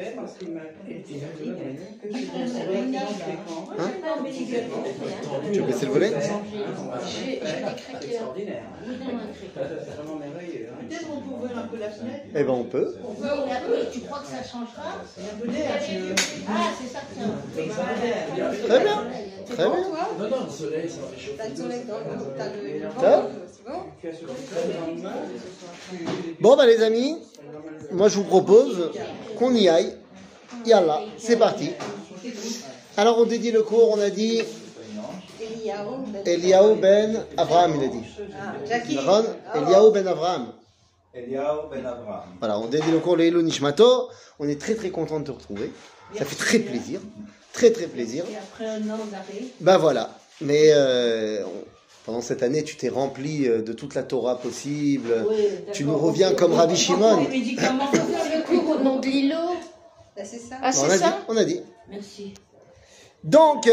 sais parce qu'il m'a dit que je Hein Tu veux baisser le volet C'est extraordinaire. C'est vraiment merveilleux. hein. Peut-être on peut ouvrir un peu la fenêtre. Eh ben on peut. On peut regarder, tu crois que ça changera Ah, c'est ça que. Très bien. Très bien. Non, non, le soleil, ça va réchauffer. T'as le soleil dans le- t'as le- bon bah les amis, moi je vous propose qu'on y aille. Yallah, c'est parti. Alors on dédie le cours, on a dit Eliyahu ben- Eliaou ben Abraham, il a dit. Ron, Eliaou ben Abraham. Ben Abraham. Voilà, on dédie le cours Leilou Nishmato. On est très très content de te retrouver. Ça fait très plaisir. Très très plaisir. Et après un an d'arrêt, Ben voilà. Mais euh, pendant cette année, tu t'es rempli euh, de toute la Torah possible. Tu nous reviens comme Rabbi Shimon. les médicaments, Le cours au nom de Lilo. Bah, c'est ça. Ah, on c'est a dit, ça on a dit. Merci. Donc,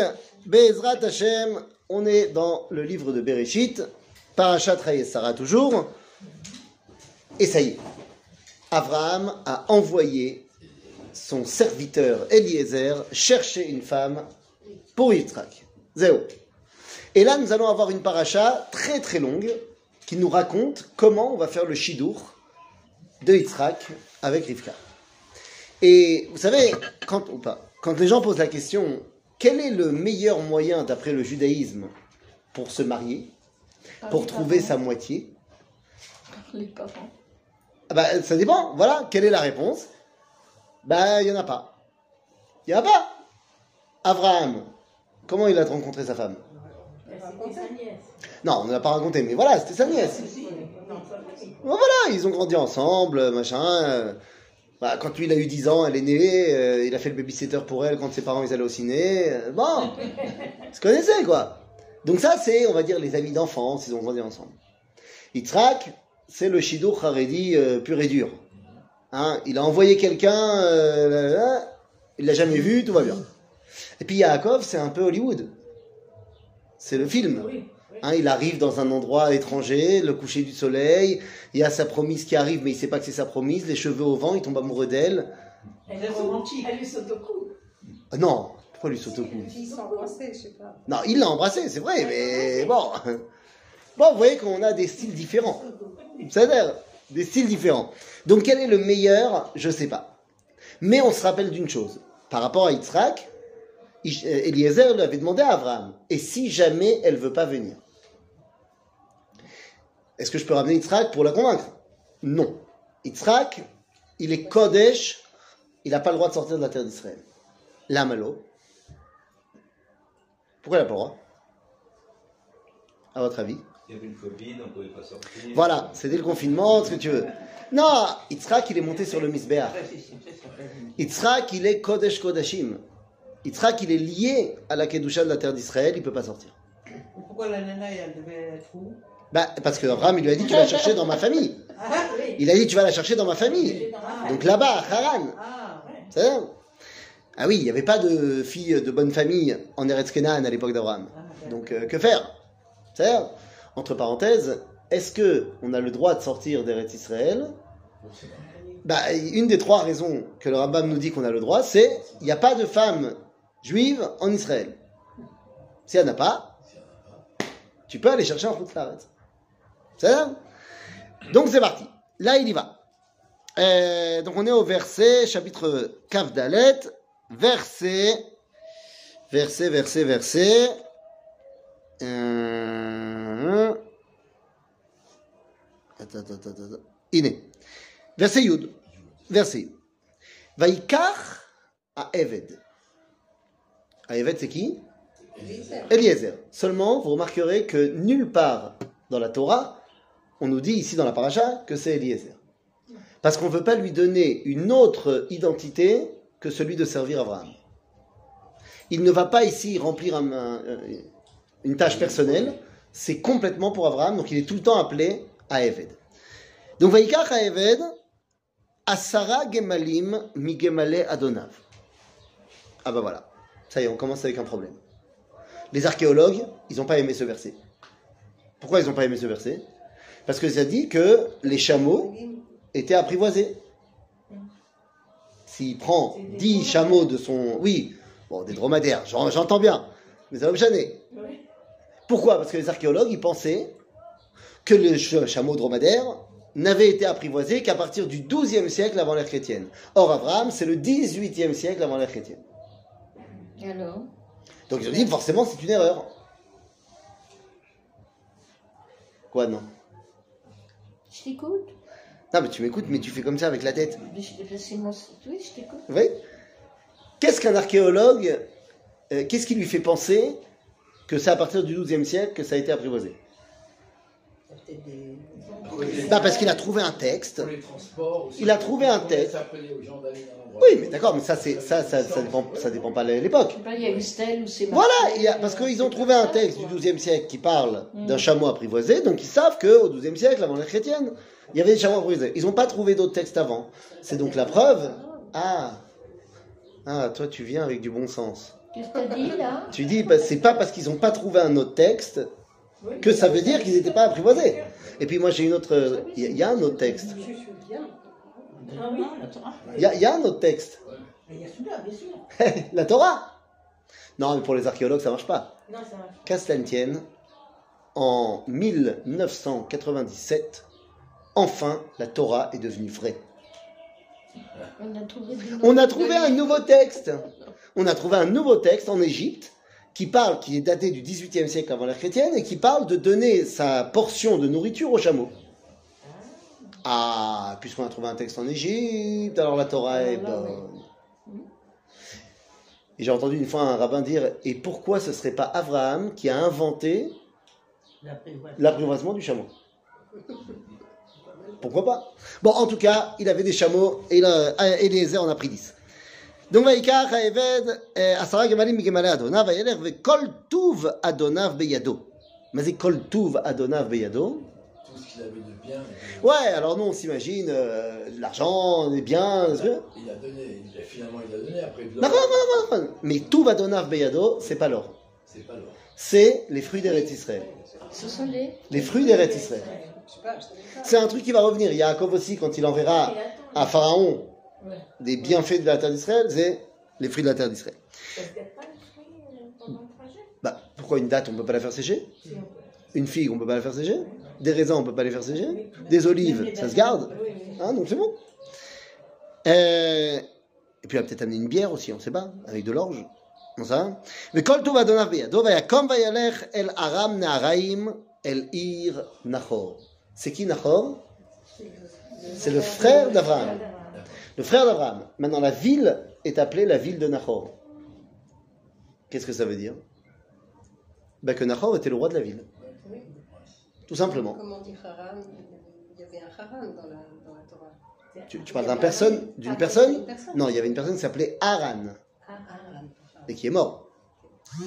Bezrat Hashem, on est dans le livre de Bereshit, Parashat Sarah toujours. Et ça y est, Abraham a envoyé son serviteur Eliezer chercher une femme pour Yitzhak. Zéo. Et là, nous allons avoir une paracha très très longue qui nous raconte comment on va faire le shidour de Yitzhak avec Rivka. Et vous savez, quand, ou pas, quand les gens posent la question, quel est le meilleur moyen d'après le judaïsme pour se marier, pour trouver sa moitié? Les parents. Ah bah, Ça dépend, voilà, quelle est la réponse? Ben, il n'y en a pas. Il n'y en a pas. Abraham, comment il a rencontré sa femme? Non, on ne l'a pas raconté, mais voilà, c'était sa nièce. Bon, voilà, ils ont grandi ensemble, machin. euh, bah, quand lui, il a eu 10 ans, elle est née, euh, il a fait le babysitter pour elle quand ses parents ils allaient au ciné. euh, bon, ils se connaissaient, quoi. Donc ça, c'est, on va dire, les amis d'enfance, ils ont grandi ensemble. Yitzhak, c'est le Shidur Haredi euh, pur et dur. Hein, il a envoyé quelqu'un, euh, là, il l'a jamais vu, tout va bien. Et puis Yaakov, c'est un peu Hollywood. C'est le film. Hein, il arrive dans un endroit étranger, le coucher du soleil, il y a sa promise qui arrive, mais il sait pas que c'est sa promise, les cheveux au vent, il tombe amoureux d'elle. elle est romantique. Elle lui saute au cou. Ah non, pourquoi lui saute au cou? Ils sont embrassés, je sais pas. Non, il l'a embrassé, c'est vrai, mais bon. Bon, vous voyez qu'on a des styles différents. C'est-à-dire, des styles différents. Donc, quel est le meilleur? Je sais pas. Mais on se rappelle d'une chose. Par rapport à Yitzhak, Eliezer lui avait demandé à Abraham, et si jamais elle veut pas venir Est-ce que je peux ramener Yitzhak pour la convaincre? Non. Yitzhak, il est Kodesh, il n'a pas le droit de sortir de la terre d'Israël. L'Amalo. Pourquoi il n'a pas le droit? À votre avis? Il y avait une Covid, on ne pouvait pas sortir. Voilà, c'était le confinement, ce que tu veux. Non, Yitzhak, il est monté sur le Misbéach. Yitzhak, il est Kodesh Kodashim. Yitzhak, il est lié à la Kedusha de la terre d'Israël, il ne peut pas sortir. Pourquoi la nana, elle devait être où? Bah, parce que Ram, il lui a dit, tu vas la chercher dans ma famille. Ah. Il a dit, tu vas la chercher dans ma famille. Donc là-bas, à Haran. Ah, ouais. Ah oui, il n'y avait pas de filles de bonne famille en Eretz Kenan à l'époque d'Abraham. Donc euh, que faire? C'est Entre parenthèses, est-ce que on a le droit de sortir d'Eretz Israël? Bah, Une des trois raisons que le Rambam nous dit qu'on a le droit, c'est il n'y a pas de femmes juives en Israël. S'il n'y en a pas, tu peux aller chercher en Khutzaret. C'est ça Donc c'est parti. Là, il y va. Euh, donc on est au verset, chapitre Kav Dalet, verset, verset, verset, verset. Euh, attends, attends, attends. Iné. Verset Yud. Verset Yud. Vaikar à Eved. À Eved, c'est qui Eliezer. Seulement, vous remarquerez que nulle part dans la Torah, on nous dit ici dans la paracha que c'est Eliezer. Parce qu'on ne veut pas lui donner une autre identité que celui de servir Abraham. Il ne va pas ici remplir un- une tâche personnelle, c'est complètement pour Abraham, donc il est tout le temps appelé à Eved. Donc Vaikach à Eved, Asara Gemalim mi Gemale Adonav. Ah bah voilà, ça y est, on commence avec un problème. Les archéologues, ils n'ont pas aimé ce verset. Pourquoi ils n'ont pas aimé ce verset? Parce que ça dit que les chameaux étaient apprivoisés. s'il prend 10 chameaux de son. Oui, bon, des dromadaires, j'en- j'entends bien, mais ça va me. Pourquoi? Parce que les archéologues, ils pensaient que le ch- chameau dromadaire n'avait été apprivoisé qu'à partir du 12e siècle avant l'ère chrétienne. Or, Abraham, c'est le 18e siècle avant l'ère chrétienne. Alors Donc ils ont dit, forcément, c'est une erreur. Quoi, non? Je t'écoute? Non, mais tu m'écoutes, mais tu fais comme ça avec la tête. Mais je- mais c'est mon- Oui, je t'écoute. Oui Qu'est-ce qu'un archéologue, euh, qu'est-ce qui lui fait penser que c'est à partir du XIIe siècle que ça a été apprivoisé? Des- Bah, Parce qu'il a trouvé un texte. Pour les transports aussi. Il a trouvé un texte. Oui, mais d'accord, mais ça, c'est, ça, ça, ça, dépend, ça dépend pas de l'époque. Je sais pas, il y a une stèle où c'est Voilà, marqué, il y a, parce qu'ils ont trouvé un texte du. XIIe siècle qui parle d'un Mm. chameau apprivoisé, donc ils savent qu'au XIIe siècle, avant l'ère chrétienne, il y avait des chameaux apprivoisés. Ils n'ont pas trouvé d'autres textes avant. C'est donc la preuve. Ah, ah, toi tu viens avec du bon sens. Qu'est-ce que t'as dit là? Tu dis, bah, c'est pas parce qu'ils n'ont pas trouvé un autre texte que ça veut dire qu'ils n'étaient pas apprivoisés. Et puis moi j'ai une autre, il y, a- un autre texte. Je suis bien. Ah oui, attends. Il y a, il y a un autre texte. Il y a celui-là, bien sûr. la Torah. Non, mais pour les archéologues ça marche pas. Non, ça va. Qu'à cela ne tienne, en 1997, enfin la Torah est devenue vraie. On a trouvé, On a trouvé un nouveau texte. On a trouvé un nouveau texte en Égypte qui parle, qui est daté du 18e siècle avant l'ère chrétienne et qui parle de donner sa portion de nourriture aux chameaux. Ah, puisqu'on a trouvé un texte en Égypte, alors la Torah est Alors là, bonne. Et j'ai entendu une fois un rabbin dire Et pourquoi ce serait pas Abraham qui a inventé L'apprivoisement. du chameau? Pourquoi pas? Bon, en tout cas, il avait des chameaux et il a- Eliezer en a pris 10. Donc, Vaikach Haeved, euh, Asara Gemalim Gemale Adonav, Vayelech, Vekol Tuv Adonav Beyado. Mais c'est Kol Tuv Adonav Beyado. Tout ce qu'il avait de bien. Ouais, alors nous on s'imagine euh, l'argent, les biens. Il a, il a donné, il a, finalement il a donné après de l'or. Non, non, non, Mais Tuv Adonav Beyado, c'est pas l'or. C'est pas l'or. C'est les fruits d'Eretz Israël. Ce sont les. Les fruits d'Eretz Israël. C'est un truc qui va revenir. Yaakov aussi, quand il enverra à Pharaon des bienfaits de la terre d'Israël, c'est les fruits de la terre d'Israël. Bah, pourquoi une date, on ne peut pas la faire sécher? Une figue, on ne peut pas la faire sécher? Des raisins, on ne peut pas les faire sécher? Des olives, ça se garde? Hein, donc c'est bon. Euh, et puis, il va peut-être amener une bière aussi, on ne sait pas, avec de l'orge. On sait. Mais quand tout va donner biado, vayakom vayalech el aram naharaim el ir nahor. C'est qui Nahor? C'est le frère d'Abraham. Le frère d'Abraham. Maintenant, la ville est appelée la ville de Nahor. Qu'est-ce que ça veut dire? Ben Que Nahor était le roi de la ville. Tout simplement. Comment on dit Haran? Il y avait un Haran dans la, dans la Torah. Tu, tu parles d'un personne, d'une personne? Non, il y avait une personne qui s'appelait Haran Haran. et qui est mort.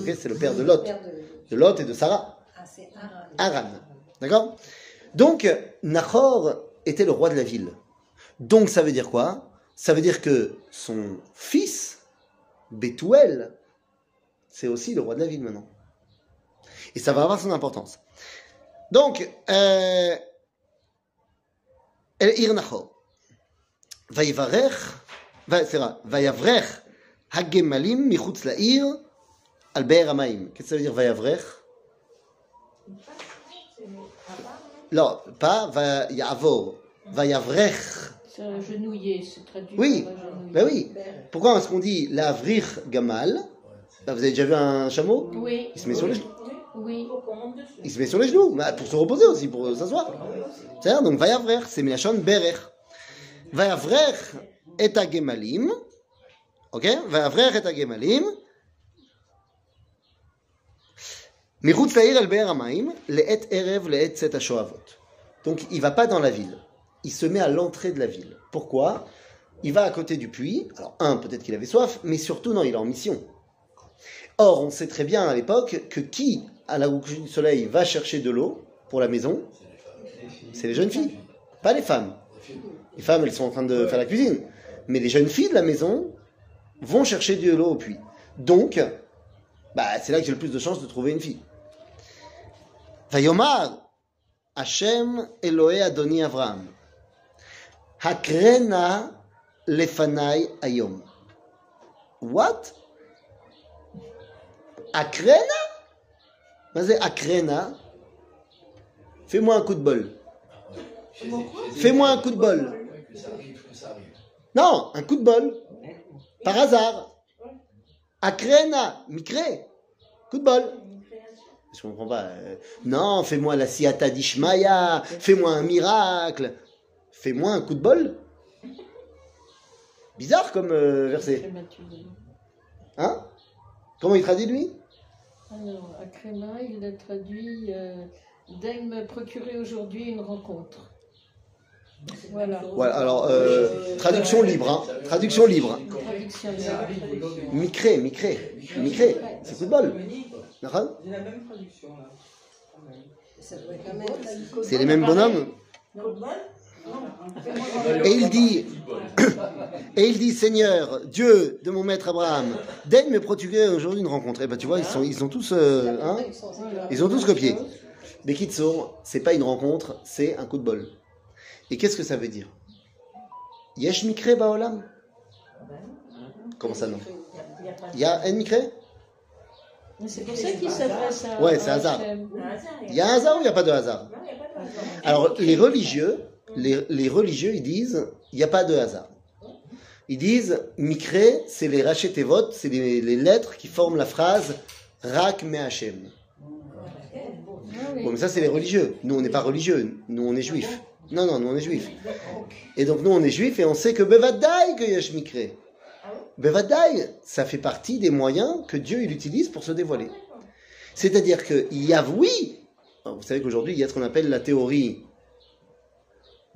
C'est le père de Lot, de... de Lot et de Sarah. Ah, c'est Haran. Haran. D'accord? Donc, Nahor était le roi de la ville. Donc, ça veut dire quoi? Ça veut dire que son fils, Bethuel, c'est aussi le roi de la ville maintenant. Et ça va avoir son importance. Donc, euh, El Vayavrer, Hagemalim, Michutz Lair, Albert Amaim. Qu'est-ce que ça veut dire Vayavrer Non, pas Vayavor. Vayavrer. Se genouiller, se. Ben oui, ben oui. Pourquoi? Parce qu'on dit la vrir gamal. Ben, vous avez déjà vu un chameau? Oui. Il se met sur les genoux. Oui. Il se met sur les genoux, bah, pour se reposer aussi, pour euh, s'asseoir. C'est-à-dire, donc, vayavrer, c'est Milachon Berer. Vayavrer et agemalim. Ok? Vayavrer et agemalim. Miroutz laïr el be'er amaim, le'et erev, set Donc, il va pas dans la ville. Il se met à l'entrée de la ville. Pourquoi? Il va à côté du puits. Alors, un, peut-être qu'il avait soif, mais surtout, non, il est en mission. Or, on sait très bien à l'époque que qui, à la coucher du soleil, va chercher de l'eau pour la maison? C'est les jeunes filles, pas les femmes. Les femmes, elles sont en train de faire la cuisine. Mais les jeunes filles de la maison vont chercher de l'eau au puits. Donc, bah, c'est là que j'ai le plus de chances de trouver une fille. Vayomar, Hashem Elohe Adoni Avraham. Hakrena lefanai ayom. What? Akrena? Vas-y, Akrena. Fais-moi un coup de bol. Fais-moi un coup de bol. Non, un coup de bol. Par hasard. Akrena, Mikre. Coup de bol. Je comprends pas. Non, fais-moi la siata d'Ishmaïa. Fais-moi un miracle. Fais-moi un coup de bol. Bizarre comme euh, verset. Hein? Comment il traduit lui? Alors, à Créma, il a traduit euh, Daigne me procurer aujourd'hui une rencontre. Voilà. Alors, euh, traduction libre. Hein. Traduction libre. Traduction libre. Mikre, Mikre. Mikre. C'est même. C'est les mêmes bonhommes? Et il dit, et il dit, Seigneur, Dieu de mon maître Abraham, daigne me procurer aujourd'hui une rencontre. Et ben tu vois, ils sont, ils sont tous, euh, hein. Ils ont tous copié. Bekitso, c'est pas une rencontre, c'est un coup de bol. Et qu'est-ce que ça veut dire? Yesh mikre baolam? Comment ça non? Il y a un mikre? Mais C'est pour ça qu'il s'adresse à. Ouais, c'est hasard. Il y a un hasard ou il n'y a pas de hasard. Alors, les religieux, les, religieux, ils disent, il n'y a pas de hasard. Ils disent, Mikre, c'est les rachetevot, c'est les, lettres qui forment la phrase Rak me. Bon, mais ça, c'est les religieux. Nous, on n'est pas religieux. Nous, on est juifs. Non, non, nous, on est juifs. Et donc, nous, on est juifs et on sait que Bevadai que Yesh Mikre. Bevadai, ça fait partie des moyens que Dieu, il utilise pour se dévoiler. C'est-à-dire que il y a, oui, vous savez qu'aujourd'hui, il y a ce qu'on appelle la théorie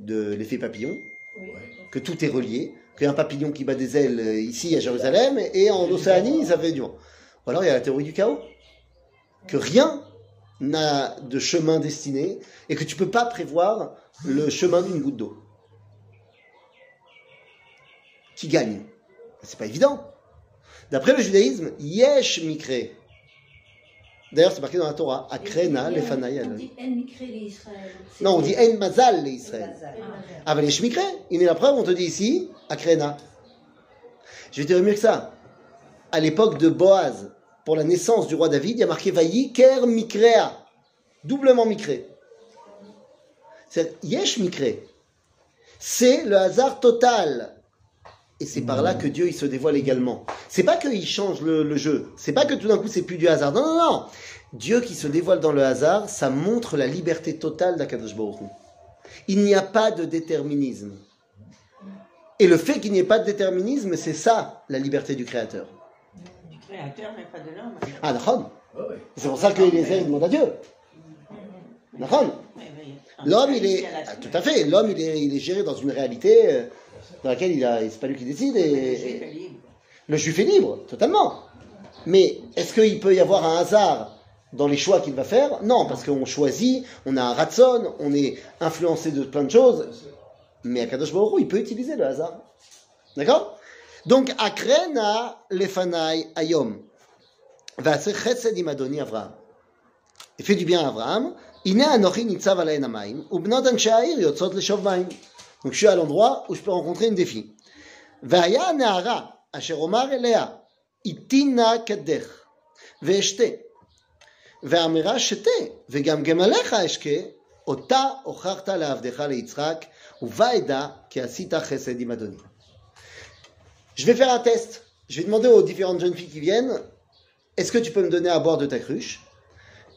de l'effet papillon, que tout est relié, qu'il y a un papillon qui bat des ailes euh, ici à Jérusalem et en Océanie, ça fait du vent. Ou alors il y a la théorie du chaos, que rien n'a de chemin destiné et que tu peux pas prévoir le chemin d'une goutte d'eau. Qui gagne? C'est pas évident. D'après le judaïsme, yesh mikre. D'ailleurs, c'est marqué dans la Torah, akrena lefanaya. On dit En Mikre l'Israël. Non, on dit en mazal les Israël. Ah ben les shmikre, il est la preuve, on te dit ici, akrena. Je vais te dire mieux que ça. À l'époque de Boaz, pour la naissance du roi David, il y a marqué Vayi ker mikrea. Doublement mikré. C'est yesh mikré. C'est le hasard total. Et c'est par là que Dieu il se dévoile également. C'est pas qu'il change le, le jeu. C'est pas que tout d'un coup c'est plus du hasard. Non, non, non. Dieu qui se dévoile dans le hasard, ça montre la liberté totale d'Akadosh Baruch Hu. Il n'y a pas de déterminisme. Et le fait qu'il n'y ait pas de déterminisme, c'est ça la liberté du Créateur. Du créateur, mais pas de l'homme. Ah, d'accord. Ouais. C'est pour ça qu'Eliezer il demande à Dieu. D'accord. L'homme, il est. ah, tout à fait. L'homme, il est, il est géré dans une réalité euh, dans laquelle il a. C'est pas lui qui décide. Le Et, juif et- est libre. le juif est libre, totalement. Mais est-ce qu'il peut y avoir un hasard dans les choix qu'il va faire? Non, parce qu'on choisit, on a un ratson, on est influencé de plein de choses. Mais Akadosh Baruch il peut utiliser le hasard. D'accord? Donc, Akrena lefanai ayom. Va'aseh chesed im Adoni Avraham. Il fait du bien à Abraham. Ine anochi nitzav alayin hamayim, ubnot anshe ha'ir yotzot leshov mayim. Donc je suis à l'endroit où je peux rencontrer une défi. Vaya Nahara, Asher Omar Elea, Itina Shete, Vegam Gemalecha Eshke, Ota Ocharta Leitzrak, Uvaeda Kiasita Chesed Imadoni. Je vais faire un test. Je vais demander aux différentes jeunes filles qui viennent Est-ce que tu peux me donner à boire de ta cruche?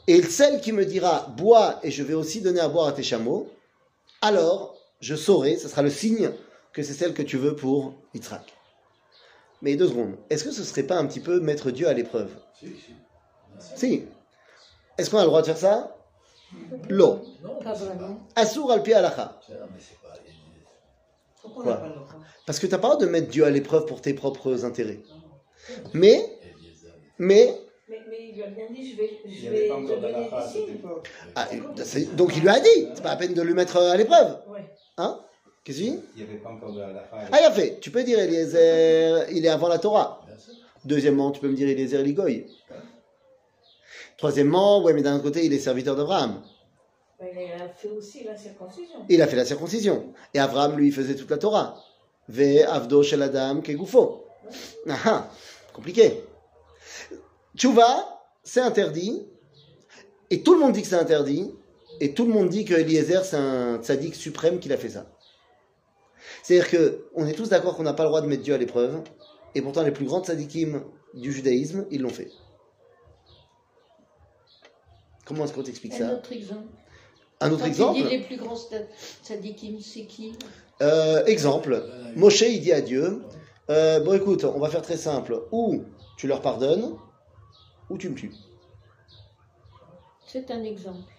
Et celle qui me dira Bois et je vais aussi donner à boire à tes chameaux, alors je saurai, ce sera le signe que c'est celle que tu veux pour Yitzhak. Mais deux secondes, est-ce que ce serait pas un petit peu mettre Dieu à l'épreuve? Si, si. Si. Est-ce qu'on a le droit de faire ça? L'eau. Non, Pas c'est vraiment. Assour al pi alacha. c'est- non, mais c'est pas. Pourquoi on Quoi n'a pas le droit? Parce que tu n'as pas le droit de mettre Dieu à l'épreuve pour tes propres intérêts. Mais, mais, Mais, mais il lui a bien dit, je vais, je pas donner des signes. ah, donc il lui a dit, c'est pas la peine de le mettre à l'épreuve. Ouais. Hein? Qu'est-ce que tu dis Il n'y avait pas encore de Alaha. Ah, il a fait. Tu peux dire Eliezer, il est avant la Torah. Bien sûr. Deuxièmement, tu peux me dire Eliezer Ligoy. Troisièmement, ouais, mais d'un autre côté, il est serviteur d'Abraham. Ben, il a fait aussi la circoncision. Il a fait la circoncision. Et Abraham, lui, faisait toute la Torah. Ve avdo shel adam kegufo. Ah, ah, compliqué. Tchouva, c'est interdit. Et tout le monde dit que c'est interdit. Et tout le monde dit que Eliezer, c'est un tzaddik suprême qui a fait ça. C'est-à-dire que on est tous d'accord qu'on n'a pas le droit de mettre Dieu à l'épreuve. Et pourtant, les plus grands tzaddikim du judaïsme, ils l'ont fait. Comment est-ce qu'on t'explique Un ça autre exemple. Un autre Quand exemple les plus grands tzadikim, c'est qui? Euh, exemple, Moshe, il dit à Dieu, euh, bon écoute, on va faire très simple, ou tu leur pardonnes, ou tu me tues. C'est un exemple.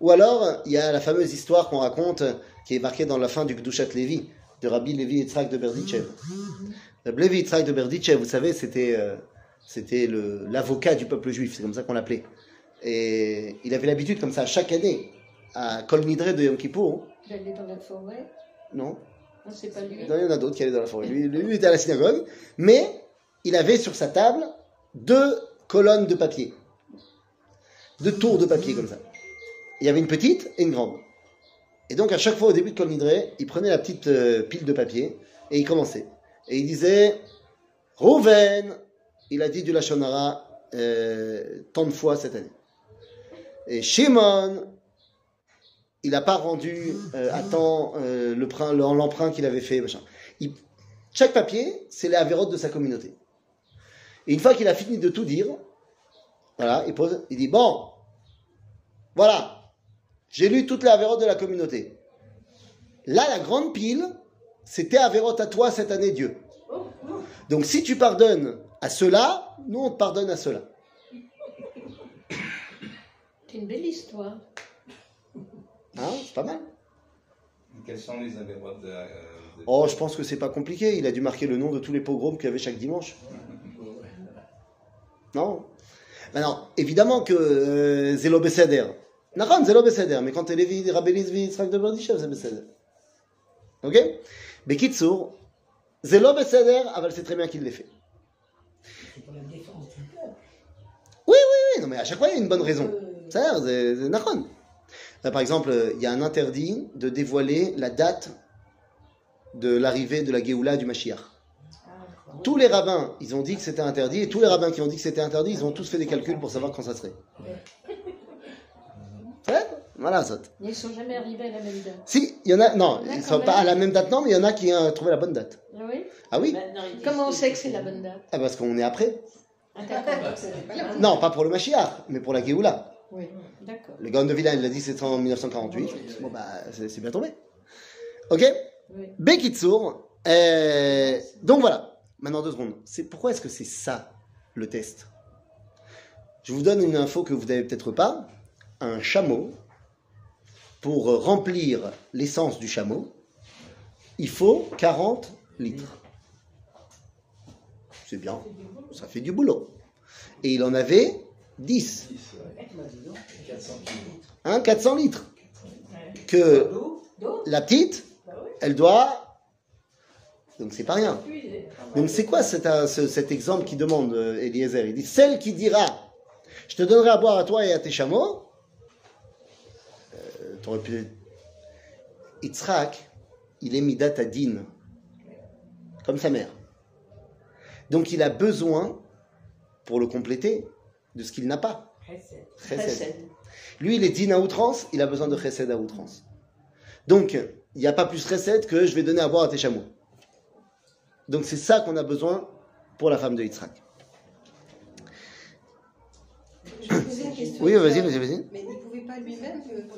Ou alors, il y a la fameuse histoire qu'on raconte, qui est marquée dans la fin du Gdushat Levi, de Rabbi Levi Yitzhak de Berdichev. Rabbi Levi Yitzhak de Berdichev, vous savez, c'était euh, c'était l'avocat du peuple juif, c'est comme ça qu'on l'appelait. Et il avait l'habitude, comme ça, chaque année, à Kol Nidre de Yom Kippour, D'aller dans la forêt. non, Non, c'est pas lui. Non, il y en a d'autres qui allaient dans la forêt. Lui, lui était à la synagogue, mais il avait sur sa table deux colonnes de papier. Deux tours de papier comme ça. Il y avait une petite et une grande. Et donc à chaque fois au début de Kol Nidre, il prenait la petite euh, pile de papier et il commençait. Et il disait Rouven Il a dit du Lachonara euh, tant de fois cette année. Et Shimon il n'a pas rendu euh, à temps l'emprunt qu'il avait fait. Chaque papier, c'est les de sa communauté. Et une fois qu'il a fini de tout dire, voilà, il pose, il dit Bon, voilà, j'ai lu toutes les avérotes de la communauté. Là, la grande pile, c'était avérote à toi cette année, Dieu. Donc si tu pardonnes à ceux-là, nous on te pardonne à ceux-là. C'est une belle histoire. Hein, c'est pas mal. Quels sont les avérotes de, euh, de- Oh, je pense que c'est pas compliqué. Il a dû marquer le nom de tous les pogroms qu'il y avait chaque dimanche. Non? Maintenant, évidemment que euh, Zélo Besséder. Naran, Zélo Besséder. Mais quand t'es Lévi, Rabbelis, Yitzhak de Berdishev, c'est Besséder. Ok Bekitsour, Zélo Besséder, Aval c'est très bien qu'il l'ait fait. Du peuple. Oui, non, mais à chaque fois, il y a une bonne raison. C'est c'est- Naran. Là, Par exemple, euh, il y a un interdit de dévoiler la date de l'arrivée de la Géoula du Mashiach. Tous les rabbins, ils ont dit que c'était interdit, et tous les rabbins qui ont dit que c'était interdit, ils ont tous fait des calculs pour savoir quand ça serait. Ils ne sont jamais arrivés à la même date. Si, il y en a, non, ils quand sont pas même. à la même date, non, mais il y en a qui ont trouvé la bonne date. Ah oui? Ah oui disent Comment on sait que c'est la bonne date? Ah, Parce qu'on est après. Ah, pas la Non, pas pour le Mashiach, mais pour la Géoula. Oui, d'accord. Le Gaon de Villan, il a dit c'est en 1948. Bon, bah, c'est c'est bien tombé. Ok? Oui. Bekitsour. euh, donc voilà. Maintenant, deux secondes. C'est Pourquoi est-ce que c'est ça, le test? Je vous donne une info que vous n'avez peut-être pas. Un chameau, pour remplir l'essence du chameau, il faut 40 litres. C'est bien. Ça fait du boulot. Et il en avait 10. 10, ouais. 400 kilos. Hein, 400 litres. Que la petite, elle doit. Donc c'est pas rien. Donc c'est quoi cet, euh, ce- cet exemple qui demande euh, Eliezer? Il dit Celle qui dira Je te donnerai à boire à toi et à tes chameaux. T'aurais pu. Yitzhak, il est Midat Adin, comme sa mère. Donc il a besoin, pour le compléter, de ce qu'il n'a pas. Chesed. Chesed. Lui, il est din à outrance, il a besoin de chesed à outrance. Donc, il n'y a pas plus chesed que je vais donner à boire à tes chameaux. Donc, c'est ça qu'on a besoin pour la femme de Yitzhak. Je vais poser une question. Oui, vas-y, vas-y, vas-y. Mais il ne pouvait pas lui-même euh,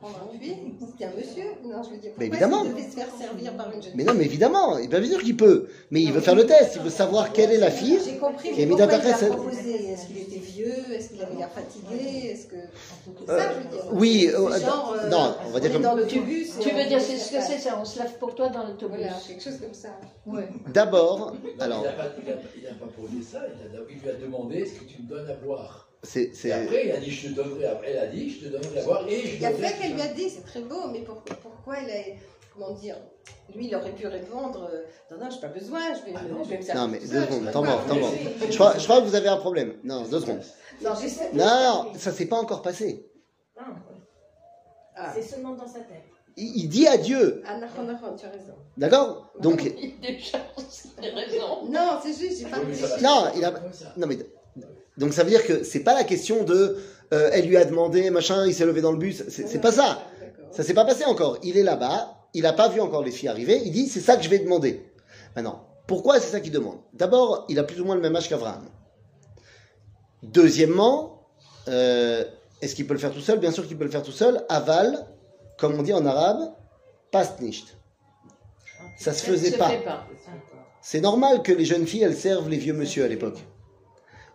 prendre un puits C'était un monsieur Non, je veux dire, Mais évidemment. devait se faire servir par une jeune Mais non, mais évidemment, bien sûr qu'il peut. Mais il veut faire le test, il veut savoir quelle est la fille. J'ai compris, qui est mais pourquoi ta il l'a proposé? Est-ce qu'il était vieux? Est-ce qu'il avait l'air fatigué? Est-ce que... C'est Euh, ça, je veux dire. oui, C'est euh, genre, euh, non, on va dire est comme- dans Tu, l'autobus. et tu veux dire, c'est ce que c'est ça On se lave pour toi dans l'autobus. Voilà, quelque chose comme ça. Ouais. D'abord, alors, il n'a pas, il a- il a pas posé ça, il, a- il lui a demandé est-ce que tu me donnes à boire? C'est. Et c'est- après, il a dit je te donnerai, elle a dit je te donnerai à boire et je Il y a donnerai fait qu'elle lui a dit, c'est très beau, mais pour- pourquoi elle a. Comment dire Lui, il aurait pu répondre euh, Non, non, j'ai pas besoin, je vais, Ah me- non, je vais me Non, servir mais tout deux secondes, attends, pas. attends, attends. Je crois, je crois que vous avez un problème. Non, deux secondes. Non, je sais. Non, non, ça s'est pas encore passé. Non, Ah. c'est seulement dans sa tête. il il dit à Dieu. Ah, Nahon, Nahon, tu as raison. D'accord Donc, Déjà, c'est raison. Non, c'est juste, j'ai pas mais Non, il a- non mais, donc ça veut dire que c'est pas la question de, euh, elle lui a demandé, machin, il s'est levé dans le bus. C'est pas ça. D'accord. Ça s'est pas passé encore. Il est là-bas, il n'a pas vu encore les filles arriver. Il dit, c'est ça que je vais demander. Maintenant, pourquoi c'est ça qu'il demande? D'abord, il a plus ou moins le même âge qu'Abraham. Deuxièmement, euh, est-ce qu'il peut le faire tout seul? Bien sûr qu'il peut le faire tout seul. Aval, comme on dit en arabe, past nicht. Ça se faisait pas. C'est normal que les jeunes filles, elles servent les vieux monsieur à l'époque.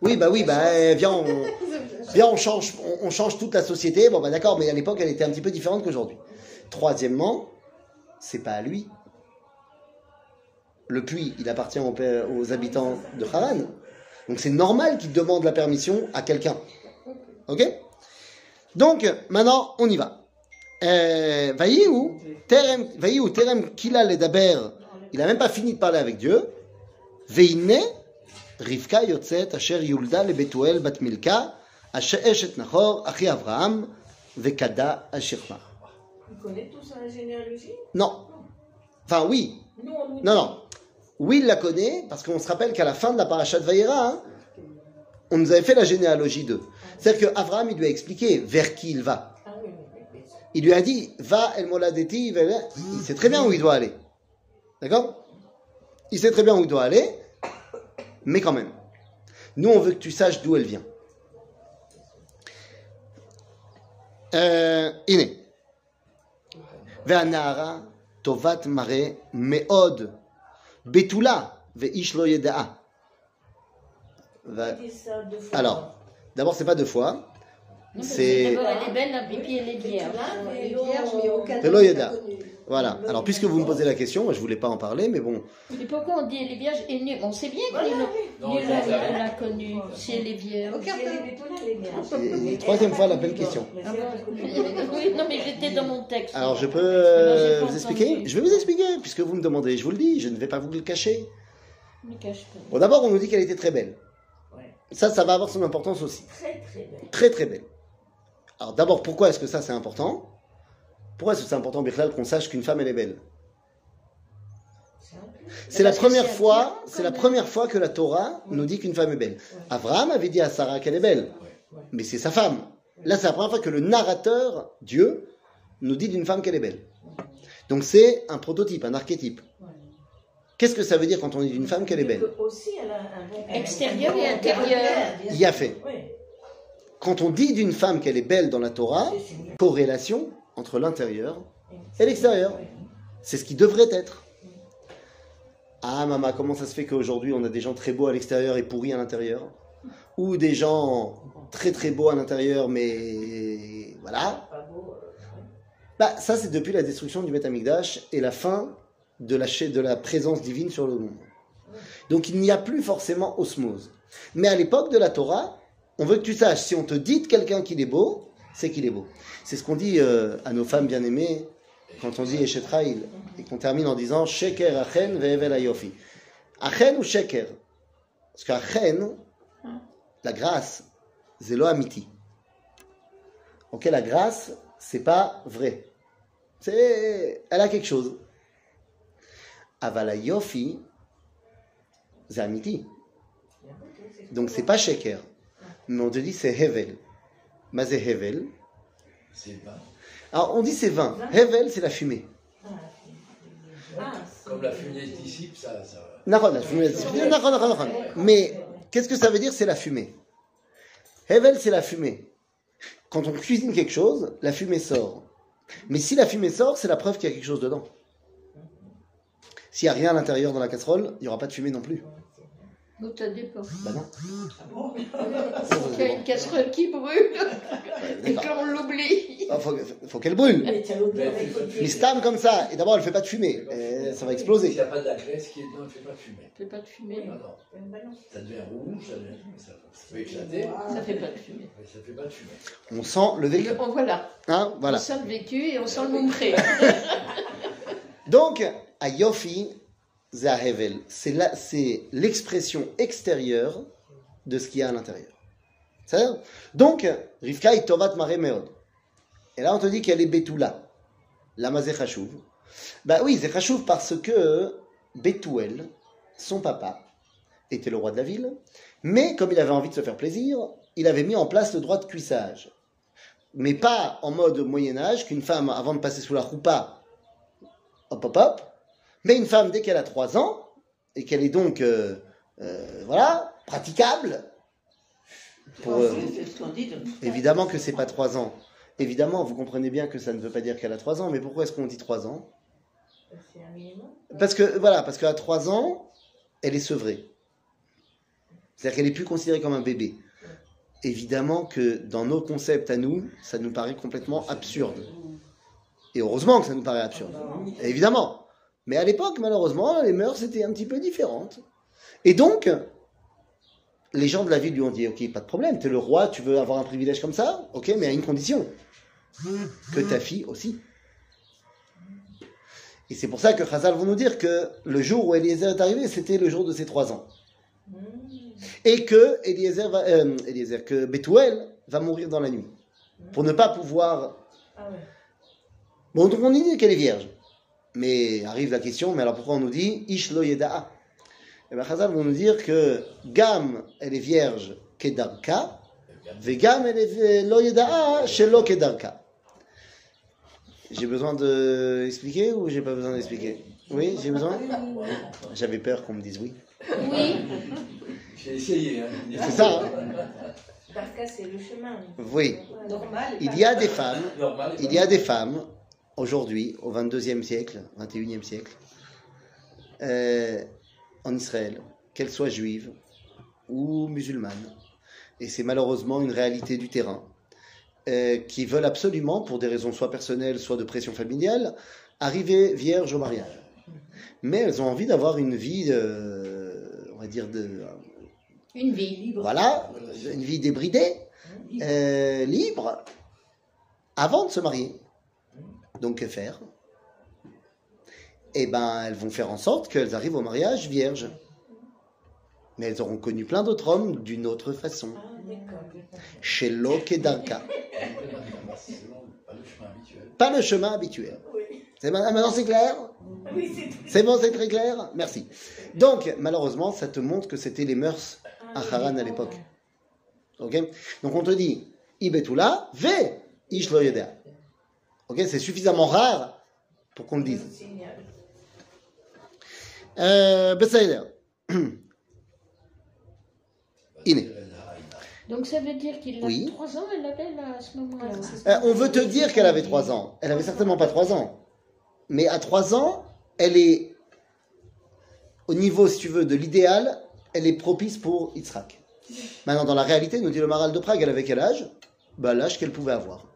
Oui, bah oui, bah eh, viens, on, viens, on change, on, on change toute la société. Bon, bah d'accord, mais à l'époque, elle était un petit peu différente qu'aujourd'hui. Troisièmement, c'est pas à lui. Le puits, il appartient aux, habitants de Haran. Donc c'est normal qu'il demande la permission à quelqu'un. Ok? Donc, maintenant, on y va. Euh, terem, kila. Il a même pas fini de parler avec Dieu. Veine, Rivka yotzet asher yulda lebetuel bat milka, asher eshet nachor, achi Avraham, vekada ashirma. Tu connais tout ça, la généalogie Non. Enfin, oui. Non, non. Oui, il la connaît, parce qu'on se rappelle qu'à la fin de la paracha de Vaïra, hein, on nous avait fait la généalogie d'eux. C'est-à-dire qu'Avraham, il lui a expliqué vers qui il va. Ah. Il lui a dit, va El Moladeti, il sait très bien où il doit aller. D'accord? Il sait très bien où il doit aller, mais quand même. Nous, on veut que tu saches d'où elle vient. Euh, הנה. והנערה טובת מראה מאוד, בתולה, ואיש לא ידעה. ו- Tu dis ça deux fois. Alors, d'abord, c'est pas deux fois. Non, mais C'est- D'abord, elle est belle, la pipi, elle est Mais tu vierge. l'as, Elle est mais vierge, mais aucun L'a. Voilà. Alors, puisque vous me posez la question, moi, je voulais pas en parler, mais bon. Et pourquoi on dit elle est vierge et nul On sait bien que Voilà, l'a connue, si elle est vierge. Aucun C'est les les. Et- et troisième fois, la belle question. Ah truc- Oui, non, mais j'étais dans mon texte. Alors, je peux euh, vous expliquer? Je vais vous expliquer, puisque vous me demandez. Je vous le dis, je ne vais pas vous le cacher. Ne cache pas. Bon, d'abord, on nous dit qu'elle était très belle. Ouais. Ça, ça va avoir son importance aussi. Très, très belle. Très, très belle. Alors, d'abord, pourquoi est-ce que ça, c'est important? Pourquoi est-ce que c'est important, Birlal, qu'on sache qu'une femme, elle est belle C'est la première fois, attirant, c'est quand la même. première fois que la Torah nous dit qu'une femme est belle. Abraham avait dit à Sarah qu'elle est belle, mais c'est sa femme. Là, c'est la première fois que le narrateur, Dieu, nous dit d'une femme qu'elle est belle. Donc c'est un prototype, un archétype. Qu'est-ce que ça veut dire quand on dit d'une femme qu'elle est belle. Extérieur et intérieur. Il y a fait. Quand on dit d'une femme qu'elle est belle dans la Torah, corrélation entre l'intérieur et l'extérieur. C'est ce qui devrait être. Ah, maman, comment ça se fait qu'aujourd'hui on a des gens très beaux à l'extérieur et pourris à l'intérieur? Ou des gens très très beaux à l'intérieur, mais voilà. Bah, ça, c'est depuis la destruction du Beth Amikdash et la fin de la, de la présence divine sur le monde. Donc il n'y a plus forcément osmose. Mais à l'époque de la Torah, on veut que tu saches, si on te dit de quelqu'un qu'il est beau, c'est qu'il est beau. C'est ce qu'on dit euh, à nos femmes bien-aimées quand on dit Eshet Raïl, et qu'on termine en disant Sheker Achen ve'evel ayofi. Achen ou Sheker? Parce qu'Achen, la grâce, c'est lo amiti. Ok, la grâce, c'est pas vrai. C'est, elle a quelque chose. Avala yofi, c'est amiti. Donc c'est pas sheker. Mais on te dit c'est hevel. Mais c'est hevel. Alors on dit c'est vin. Hevel, c'est la fumée. Ah, Comme la fumée dissipe, ça. ça... La fumée. Mais qu'est-ce que ça veut dire C'est la fumée? Hevel, c'est la fumée. Quand on cuisine quelque chose, la fumée sort. Mais si la fumée sort, c'est la preuve qu'il y a quelque chose dedans. S'il n'y a rien à l'intérieur dans la casserole, il n'y aura pas de fumée non plus. Bon. Bah non. Il y a une casserole qui brûle et qu'on l'oublie. Ah, faut, faut qu'elle brûle. Mais tiens, l'odeur, il faut Mais stam comme ça, et d'abord elle fait pas de fumée, et ça va S'il exploser. n'y a pas de la graisse qui est dedans, elle ne fait pas de fumée. Ça fait pas de fumée. Non, non. Ça devient rouge, ça, devient... ça peut éclater, Ça fait pas de fumée. mais ça ne fait pas de fumée. On sent le vécu. Le- on- voilà. Hein, voilà. On sent le vécu et on sent le moumré. Donc, à Yofi, Zahevel, c'est l'expression extérieure de ce qu'il y a à l'intérieur. C'est-à-dire Donc, Rivka est Tovat Mare Meod. Et là, on te dit qu'elle est Betula. Lama Zechachouv Bah oui, Zechachouv parce que Bethuel, son papa, était le roi de la ville, mais comme il avait envie de se faire plaisir, il avait mis en place le droit de cuissage. Mais pas en mode Moyen-Âge, qu'une femme, avant de passer sous la roupa, hop hop hop, mais une femme, dès qu'elle a 3 ans, et qu'elle est donc, euh, euh, voilà, praticable, pour, euh, évidemment que c'est pas 3 ans. Évidemment, vous comprenez bien que ça ne veut pas dire qu'elle a 3 ans, mais pourquoi est-ce qu'on dit 3 ans? C'est un minimum. Parce que, voilà, parce qu'à 3 ans, elle est sevrée. C'est-à-dire qu'elle est plus considérée comme un bébé. Évidemment que dans nos concepts à nous, ça nous paraît complètement absurde. Et heureusement que ça nous paraît absurde. Évidemment. Mais à l'époque, malheureusement, les mœurs étaient un petit peu différentes. Et donc, les gens de la ville lui ont dit, ok, pas de problème, tu es le roi, tu veux avoir un privilège comme ça Ok, mais à une condition. Que ta fille aussi. Et c'est pour ça que Chazal vont nous dire que le jour où Eliezer est arrivé, c'était le jour de ses trois ans. Et que Eliezer va, euh, Eliezer, que Bethuel va mourir dans la nuit. Pour ne pas pouvoir. Ah ouais. Bon, donc on dit qu'elle est vierge. Mais arrive la question, mais alors pourquoi on nous dit Ish lo yeda'a? Eh bien, Chazal vont nous dire que Gam, elle est vierge kedarka, Vegam, elle est lo yeda'a shelo kedarka. J'ai besoin de expliquer ou j'ai pas besoin d'expliquer? Oui, j'ai besoin? J'avais peur qu'on me dise oui. Oui, J'ai essayé. Hein. C'est ça, hein c'est le chemin. Oui. Normal. Il y a des femmes, Normal. il y a des femmes, aujourd'hui, au 22e siècle, 21e siècle, euh, en Israël, qu'elles soient juives ou musulmanes, et c'est malheureusement une réalité du terrain, euh, qui veulent absolument, pour des raisons soit personnelles, soit de pression familiale, arriver vierges au mariage. Mais elles ont envie d'avoir une vie, euh, on va dire, de, une vie. voilà, une vie débridée, euh, libre, avant de se marier. Donc que faire? Eh ben, elles vont faire en sorte qu'elles arrivent au mariage vierges. Mais elles auront connu plein d'autres hommes d'une autre façon. Ah. Chez Lokedarka. Pas le chemin habituel. Pas le chemin habituel. Oui. C'est ma- Maintenant c'est clair? C'est bon, c'est très clair? Merci. Donc, malheureusement, ça te montre que c'était les mœurs à Haran à l'époque. Ok? Donc on te dit, Ibetula, ve ish lo yedea. Ok, c'est suffisamment rare pour qu'on le dise. Euh, Iné. Donc ça veut dire qu'il oui. avait 3 ans, elle avait à ce moment-là. Euh, on veut te dire qu'elle avait 3 ans. Elle avait certainement pas 3 ans. Mais à 3 ans, elle est au niveau, si tu veux, de l'idéal, elle est propice pour Yitzhak. Maintenant, dans la réalité, nous dit le Maral de Prague, elle avait quel âge? Bah, L'âge qu'elle pouvait avoir.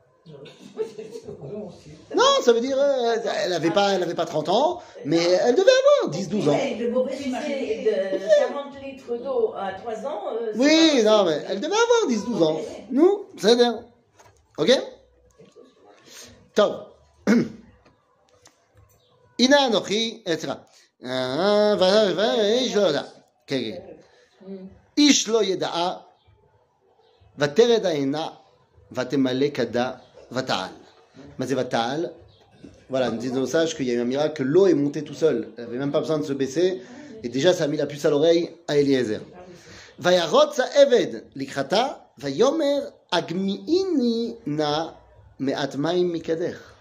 Non, ça veut dire, euh, elle n'avait pas, elle avait pas 30 ans, mais elle devait avoir 10-12 ans. Mais de bosser de 40 litres d'eau à 3 ans. euh, c'est Oui, pas non, possible. mais elle devait avoir 10-12 ans. Nous, c'est bien. Ok טוב. הנה אנוכי, אה, סליחה. אה, ו- ואיש לא ידע. כן, כן. איש לא ידעה, ותרד העינה, ותמלא כדה, ותעל. מה זה ותעל Voilà, nous disons sage qu'il y a eu un miracle, que l'eau est montée tout seul. Elle n'avait même pas besoin de se baisser. Et déjà, ça a mis la puce à l'oreille à Eliezer. וירוץ העבד לקראתה, ויאמר הגמיעיני נא מעט מים מקדך.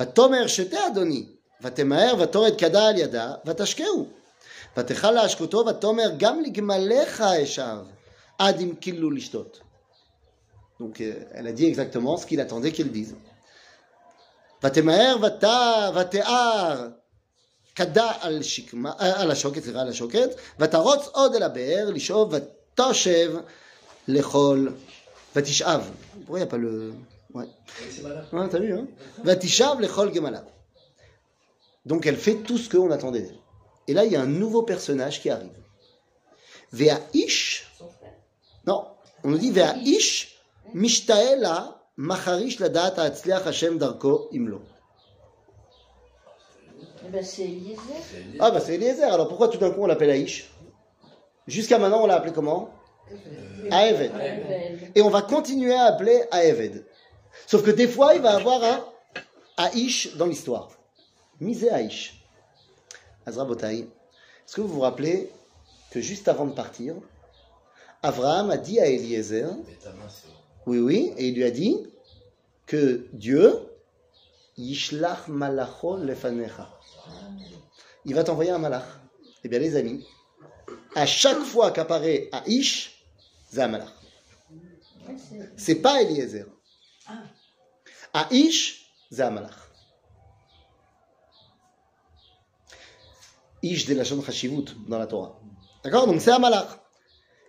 ותאמר שתה אדוני, ותמהר ותורד כדה על ידה, ותשקהו. ותאכל להשקותו, ותאמר גם לגמליך אשב, עד אם כילו לשתות. Donc euh, elle a dit exactement ce qu'il attendait qu'elle dise. ותמהר ות- ותיאר כדה על, שקמה, אה, על השוקת, סליחה, על השוקת, ותרוץ עוד אל הבאר לשאוב ותשב לאכול ותשאב. Pourquoi il n'y a pas le... Ouais. C'est malin. Ouais, t'as vu, hein ותשאב לאכול גמליו. Donc elle fait tout ce qu'on attendait d'elle. Et là, il y a un nouveau personnage qui arrive. והאיש, non, on nous dit והאיש משתאה לה מחריש לדעת ההצליח השם דרכו אם לא. Eh ben, c'est Eliezer. Ah bah c'est Eliezer, alors pourquoi tout d'un coup on l'appelle Aïch Jusqu'à maintenant on l'a appelé comment Aeved. Abel. Et on va continuer à appeler Aeved. Sauf que des fois il va avoir un Aïch dans l'histoire. Misé Aïch. Azra Botaï. Est-ce que vous vous rappelez que juste avant de partir, Abraham a dit à Eliezer, oui, oui, et il lui a dit que Dieu, Yishlach malacho lefanecha. Il va t'envoyer un malach. Eh bien, les amis, à chaque fois qu'apparaît Aïch, c'est un c'est- pas Eliezer. Aïch, c'est un. Ish de la Chashivut dans la Torah. D'accord? Donc c'est un malach.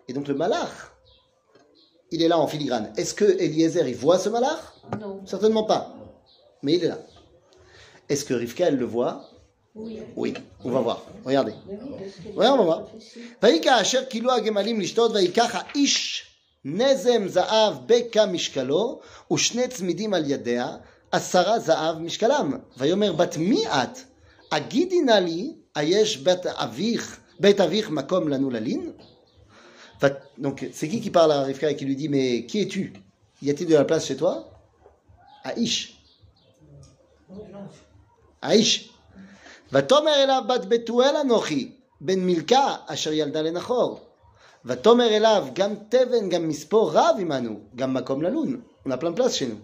Et donc le malach, il est là en filigrane. Est-ce que Eliezer, il voit ce malach Non. Certainement pas. Mais il est là. Est-ce que Rivka, elle le voit Oui. Oui. On va voir. Regardez. Mais oui, parce qu'elle Ouais, on va est voir. prophétie. ויקח אשר כילו הגמלים לשתות ויקח האיש נזם זהב בקע משקלו ושני צמידים על ידיה עשרה זהב משקלם ויאמר בת מי את אגידי נא לי היש בית אביך בית אביך מקום לנו ללין Va- Donc c'est qui qui parle à Rivka et qui lui dit mais qui es-tu Y a-t-il de la place chez toi Aïch האיש. ותאמר אליו בת בתואל אנוכי, בן מילכה אשר ילדה לנחור. ותאמר אליו גם תבן גם מספור רב עמנו, גם מקום ללון. On a plein de place chez nous.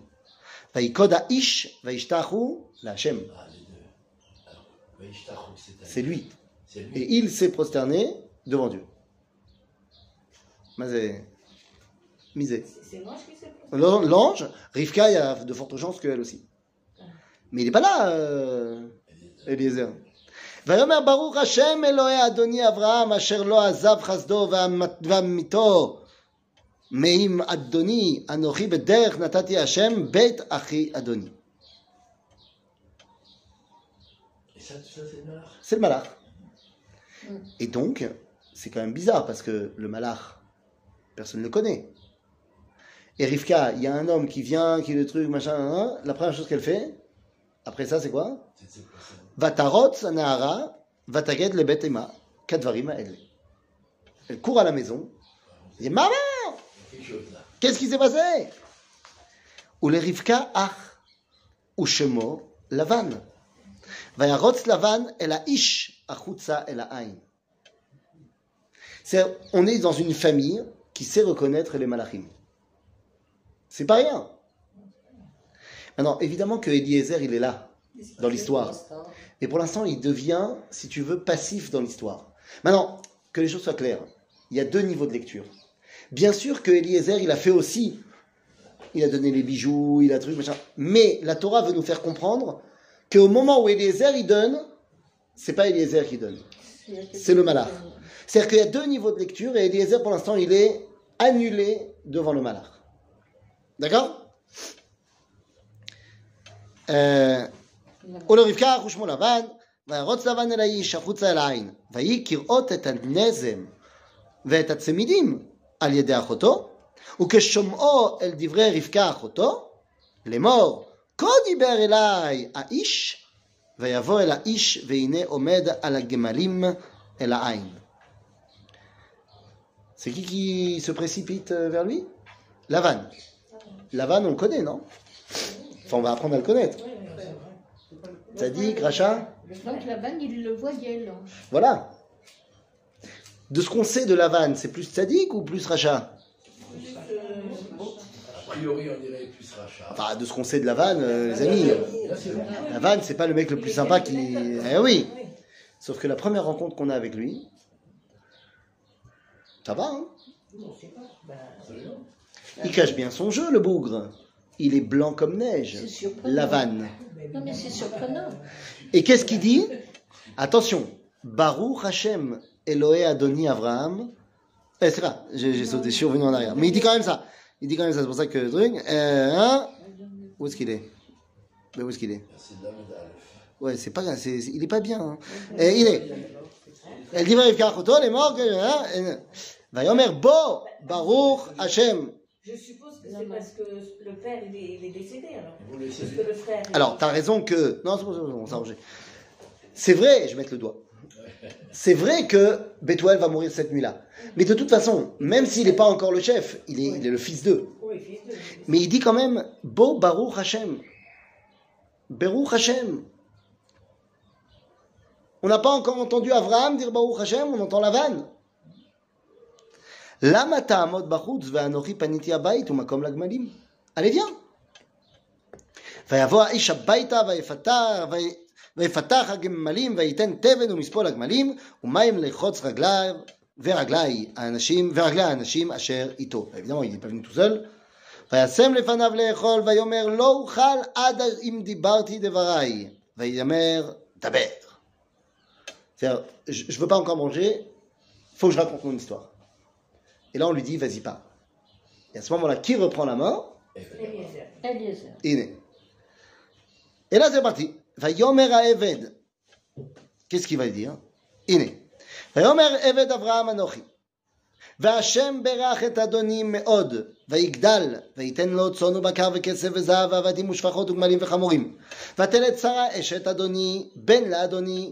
ויקוד האיש וישתחו להשם. Ah, les deux. Alors, Vaishtachu, c'est à C'est lui. C'est lui. Et il s'est prosterné devant Dieu. Mazé. Misé. C'est moi qui sais pas. L'an- L'ange, Rivka, il y a de fortes chances qu'elle aussi. Mais il n'est pas là, euh, Eliezer. ויאמר ברוך השם אלוהי אדוני אברהם אשר לא עזב חסדו ואמת- ואמיתו מעם אדוני אנוכי בדרך נתתי השם בית אחי אדוני. Et ça, ça c'est le malach. C'est le malach. Et donc, c'est quand même bizarre parce que le malach, personne ne le connaît. Et Rivka, il y a un homme qui vient, qui le truc, machin, la première chose qu'elle fait, après ça, c'est quoi? Vatarot Nahara, Vataged le Betema, Kadvarima Edle. Elle court à la maison, elle dit Maman, qu'est-ce qui s'est passé? Ou le Rivka Ach, ou Shemo Lavan. Vayarotz Lavan el Aish, Achutza el. C'est, on est dans une famille qui sait reconnaître les malachim. C'est pas rien. Maintenant, évidemment que Eliezer, il est là, dans l'histoire. Mais pour l'instant, il devient, si tu veux, passif dans l'histoire. Maintenant, que les choses soient claires, il y a deux niveaux de lecture. Bien sûr que Eliezer, il a fait aussi, il a donné les bijoux, il a truc, machin. Mais la Torah veut nous faire comprendre qu'au moment où Eliezer, il donne, c'est pas Eliezer qui donne. C'est le malach. C'est-à-dire qu'il y a deux niveaux de lecture et Eliezer, pour l'instant, il est annulé devant le malach. D'accord euh, ולרבקה אחו שמו לבן, וירוץ לבן אל האיש החוצה אל העין, ויהי כראות את הנזם ואת הצמידים על ידי אחותו, וכשומעו אל דברי רבקה אחותו, לאמור, כה דיבר אליי האיש, ויבוא אל האיש, והנה עומד על הגמלים אל העין. c'est qui qui se précipite euh, vers lui? Lavan. Lavan, on le connaît, non? Enfin, on va apprendre à le connaître. Tzadik, Racha Donc Laban, il le voyait, l'ange. Voilà. De ce qu'on sait de Lavan, c'est plus Tzadik ou plus Racha? A priori, on dirait plus rachat. Enfin, de ce qu'on sait de Lavan, euh, les amis, euh, Là, c'est bon. Lavan, c'est pas le mec le plus sympa qui. Eh oui Sauf que la première rencontre qu'on a avec lui, ça va, hein? Absolument. Il cache bien son jeu, le bougre. Il est blanc comme neige. C'est surprenant. Lavan. Non, mais c'est surprenant. Et qu'est-ce qu'il dit? Attention, Baruch Hashem Eloé Adoni Abraham. Eh, c'est pas, j'ai j'ai sauté, je suis revenu en arrière. Mais il dit quand même ça. Il dit quand même ça, c'est pour ça que le truc. Euh, hein? Où est-ce qu'il est? Mais où est-ce qu'il est? La. Ouais, c'est pas, c'est- il est pas bien. hein. Et il est. Elle dit Vaïv Kachoto, elle est morte. Hein, et- Vayomer Bo Baruch Hashem. Je suppose que c'est parce que le père il est, il est décédé alors. Parce que le frère. Alors, tu as raison que. Non, c'est bon, arrangé. C'est vrai, je vais mettre le doigt. C'est vrai que Bethuel va mourir cette nuit-là. Mais de toute façon, même s'il n'est pas encore le chef, il est, il est le fils d'eux. Oui, fils de. Mais il dit quand même Bo Baruch Hashem. Baruch Hashem. On n'a pas encore entendu Abraham dire Baruch Hashem, on entend la vanne. Lama ta'amod bachutz ve'anochi paniti habayit umakom lagmalim. Allez, viens. ויבוא האיש הביתה ויפתח, וי- ויפתח הגמלים וייתן תבן ומספול הגמלים ומים לחוץ רגליו ורגלי האנשים ורגלי האנשים אשר איתו. évidemment il n'est pas venu tout seul. וישם לפניו לאכול ויאמר לא אוכל עד אם דיברתי דבריי. ויאמר דבר. C'est-à-dire, je ne veux pas encore manger, faut que je raconte mon histoire. Et là on lui dit vas-y pas. Et à ce moment-là, qui reprend la main Eliezer. Eliezer. הנה. Et là, c'est parti. ויאמר העבד. Qu'est-ce qu'il va dire הנה. ויאמר עבד אברהם אנוכי. והשם ברך את אדוני מאוד, ויגדל, וייתן לו צאן ובקר וכסף וזהב ועבדים ושפחות וגמלים וחמורים. ותלד שרה אשת אדוני, בן לאדוני,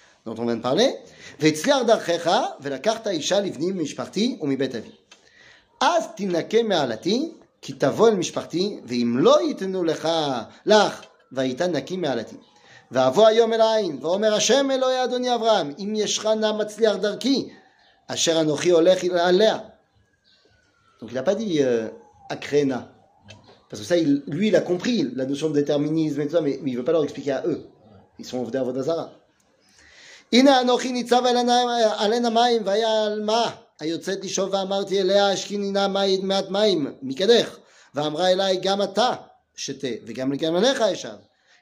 dont on vient de parler, והצליח דרכך ולקחת אישה לבני ממשפחתי ומבית אבי. אז תנקה מעלתי, כי תבוא אל משפחתי, ואם לא ייתנו לך, לך, והיית נקי מעלתי. ואבוא היום אל העין, ואומר השם אלוהי אדוני אברהם, אם ישך נא מצליח דרכי, אשר אנוכי הולך עליה. Donc il n'a pas dit euh, Akrena. Parce que ça, il- lui, il a compris la notion de déterminisme et tout ça, mais, mais il ne veut pas leur expliquer à eux. Ils sont venus à Vodazara. הנה אנוכי ניצב על עין המים והיה על מה? היוצאת לשאוב ואמרתי אליה השקיני נא מעט מים מקדך. ואמרה אליי גם אתה שתה וגם לגמליך אשב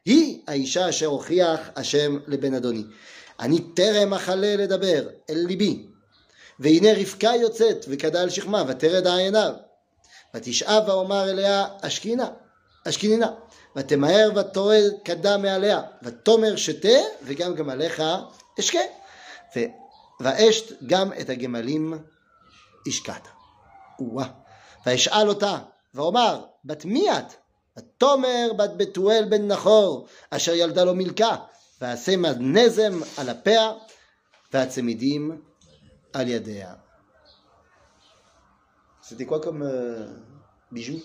היא האישה אשר הוכיח השם לבן אדוני. אני טרם אכלה לדבר אל ליבי והנה רבקה יוצאת וכדה על שכמה ותרד עיניו ותשאב ואומר אליה אשכינה אשכינינה ותמהר ותורד כדה מעליה ותאמר שתה וגם גמליך אשקה ו- ואשת גם את הגמלים השקעת. וואה. וישאל אותה ואומר בת מי את? ותאמר בת בתואל בן נחור אשר ילדה לו מלכה ועשה נזם על הפאה והצמידים על ידיה. C'était quoi comme euh, bijoux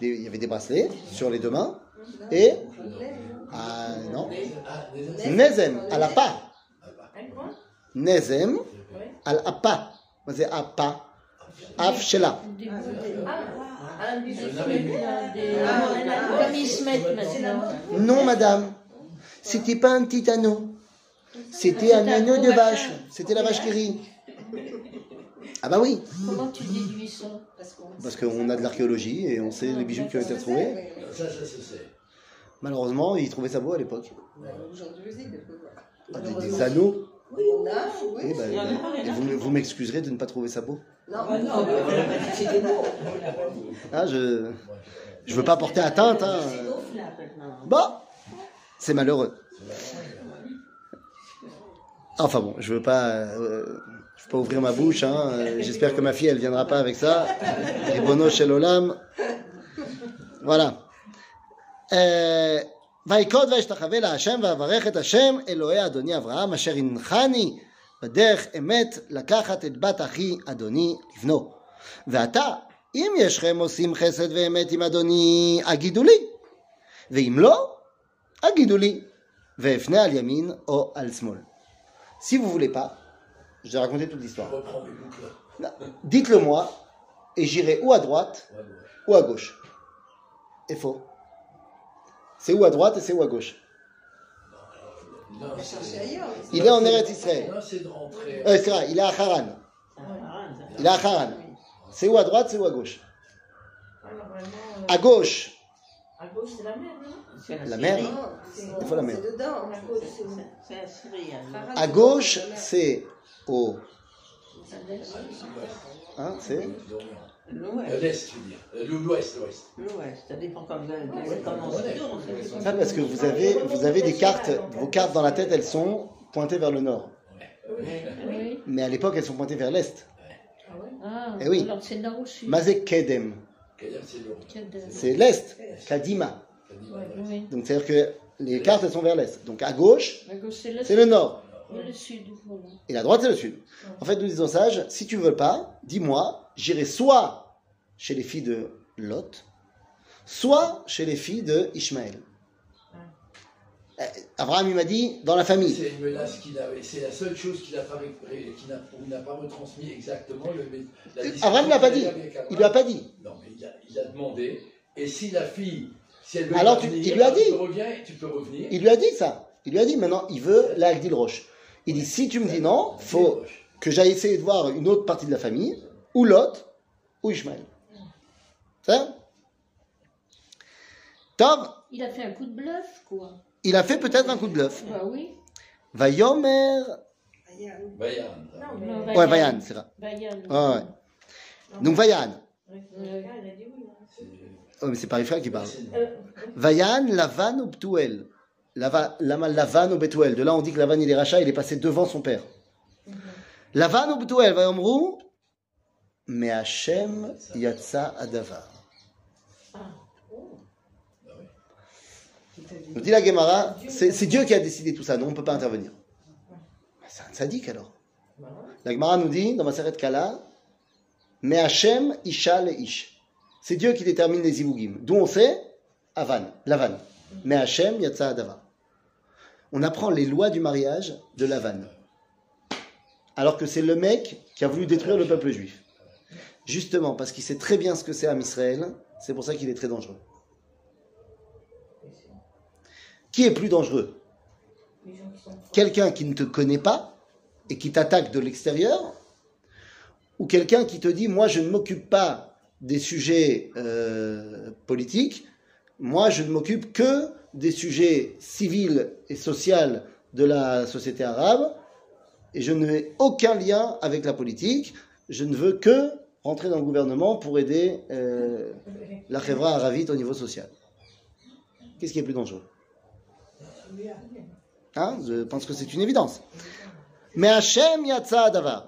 Il y avait des bracelets sur les deux mains et non. Nezem à la pas nezem à la pas c'est à pas non madame. C'était pas un petit anneau. C'était un anneau de vache. C'était la vache qui rit. Ah bah oui, Comment tu déduis ça Parce qu'on parce qu'on a de l'archéologie et on sait les bijoux qui ont été retrouvés. Ça, ça se sait. Malheureusement, ils trouvaient ça beau à l'époque. Aujourd'hui aussi, des. Ah, Des, des anneaux. On a, Oui, oui. bah, et vous, vous m'excuserez de ne pas trouver ça beau. Non, Ah non, mais on a pas dit que c'était beau. Ah, je je veux pas porter atteinte. Hein. C'est. Bon, c'est malheureux. Enfin bon, je veux pas, euh, je veux pas ouvrir ma bouche. Hein. Euh, J'espère que ma fille, elle viendra pas avec ça. Ribono shel olam. Voilà. Euh, ויקוד וישתחווה להשם ואברך את השם אלוהי אדוני אברהם אשר הנחני בדרך אמת לקחת את בת אחי אדוני לבנו. ועתה אם ישכם עושים חסד ואמת עם אדוני הגידו לי ואם לא הגידו לי ואפנה על ימין או על שמאל. Si vous voulez pas, je vais raconter toute Je l'histoire. Dites-le moi et j'irai ou à droite Ouais, ouais. ou à gauche. Et faux. C'est où à droite et c'est où à gauche. Non. Il est en Eretz Israël. non, c'est de rentrer. Euh, c'est vrai, il est à Haran. Il est à Haran. C'est où à droite, c'est où à gauche. Vraiment, euh, À gauche, à gauche, c'est la mer, non? La mer. Non, c'est Il faut la dedans. À gauche, c'est au. Hein, c'est L'ouest. Euh, L'Ouest, l'Ouest. L'ouest. Ça dépend comment on se tourne. ça parce que vous avez, vous avez des cartes, vos cartes dans la tête, elles sont pointées vers le nord. Mais à l'époque, elles sont pointées vers l'est. Ah, Eh oui. alors c'est nord ou sud? Kedem, Kedem, c'est l'est. Kadima. Oui. Donc c'est-à-dire que les cartes, elles sont vers l'est. Donc à gauche, La c'est le nord. Et le sud, voilà. Et la droite, c'est le sud. En fait, nous disons sages, si tu veux pas, dis-moi, j'irai soit chez les filles de Lot, soit chez les filles de Ishmaël. Euh, Abraham, il m'a dit, dans la famille. C'est une menace qu'il avait. C'est la seule chose qu'il n'a pas, retransmis exactement. Le, la Abraham ne l'a pas dit. Il lui a pas dit. Non, mais il a, il a demandé. Et si la fille, si elle veut Alors, tu- venir, il lui a dit. Tu reviens, tu peux revenir. Il lui a dit ça. Il lui a dit, maintenant, il veut la Agdil Roche. Il dit, si tu me dis non, faut que j'aille essayer de voir une autre partie de la famille, ou Lot, ou Ishmaël. C'est ça Tov, Il a fait un coup de bluff, quoi. il a fait peut-être un coup de bluff. Bah oui. Vayomer. Vayan. Non, Ouais, Vayan, c'est ça. Vayan. Ouais, ouais. Donc Vayan. Oui. hein. Oh, mais c'est pas Rivka qui parle. Euh, Vayan, Lavan ou Btuel. Lama Lavan ou Betuel. De là, on dit que Lavan, il est rachat, il est passé devant son père. Lavan ou Btuel, Vayomru. Mais Hachem Yatsa Adavar. Nous dit la Gemara, c'est Dieu qui a décidé tout ça, nous on ne peut pas intervenir. Bah, C'est un sadique alors. La Gemara nous dit, dans ma Seret Kala, mais Hachem Isha le Ish. C'est Dieu qui détermine les Ivugim. D'où on sait Avan, Lavan. Mais Hachem Yatsa Adavar. On apprend les lois du mariage de Lavan. Alors que c'est le mec qui a voulu détruire le peuple juif. Justement, parce qu'il sait très bien ce que c'est Am Israël, c'est pour ça qu'il est très dangereux. Qui est plus dangereux? Quelqu'un qui ne te connaît pas et qui t'attaque de l'extérieur ou quelqu'un qui te dit moi je ne m'occupe pas des sujets euh, politiques, moi je ne m'occupe que des sujets civils et sociaux de la société arabe et je n'ai aucun lien avec la politique, je ne veux que rentrer dans le gouvernement pour aider euh, la Khevra aravite au niveau social. Qu'est-ce qui est plus dangereux? Hein? Je pense que c'est une évidence. Mais Hachem yatsa adavar.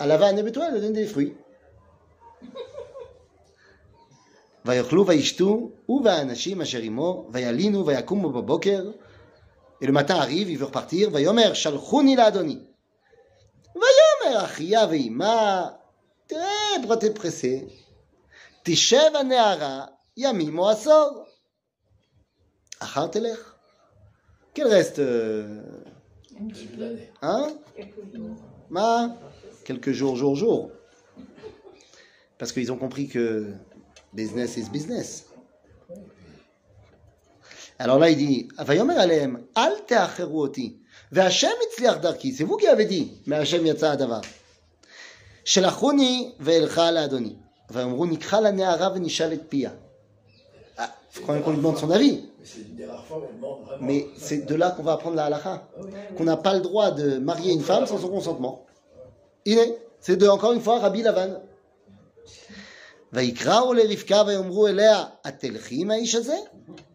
à la vanne, et toi, elle donne des fruits. Et le matin arrive, il veut repartir. Vayomer, shalchuni la adoni. Vayomer, achia veima. T'es, pourquoi t'es pressé? Tishev aneara, yamim o asor. Telech. Quel reste? Euh, hein? Ma? Quelques jours, jours, jours. Parce qu'ils ont compris que business is business. Alors là, il dit, Vayomer alehem, al te'acheru oti, ve'Hashem itzliach darki. C'est vous qui avez dit, mais Hashem yatsa adavar. שלחוני ואלך לאדוני. ויאמרו נקחה לנערה ונשאל את פיה. Ah, faut quand même qu'on lui demande son avis. Mais c'est une des rares fois où on demande vraiment. Mais c'est de là qu'on va apprendre la halakha. Qu'on n'a pas le droit de marier une femme sans son consentement. Il est. C'est de, encore une fois, Rabbi Lavan. ויקראו לרבקה ויאמרו אליה, התלכי עם האיש הזה?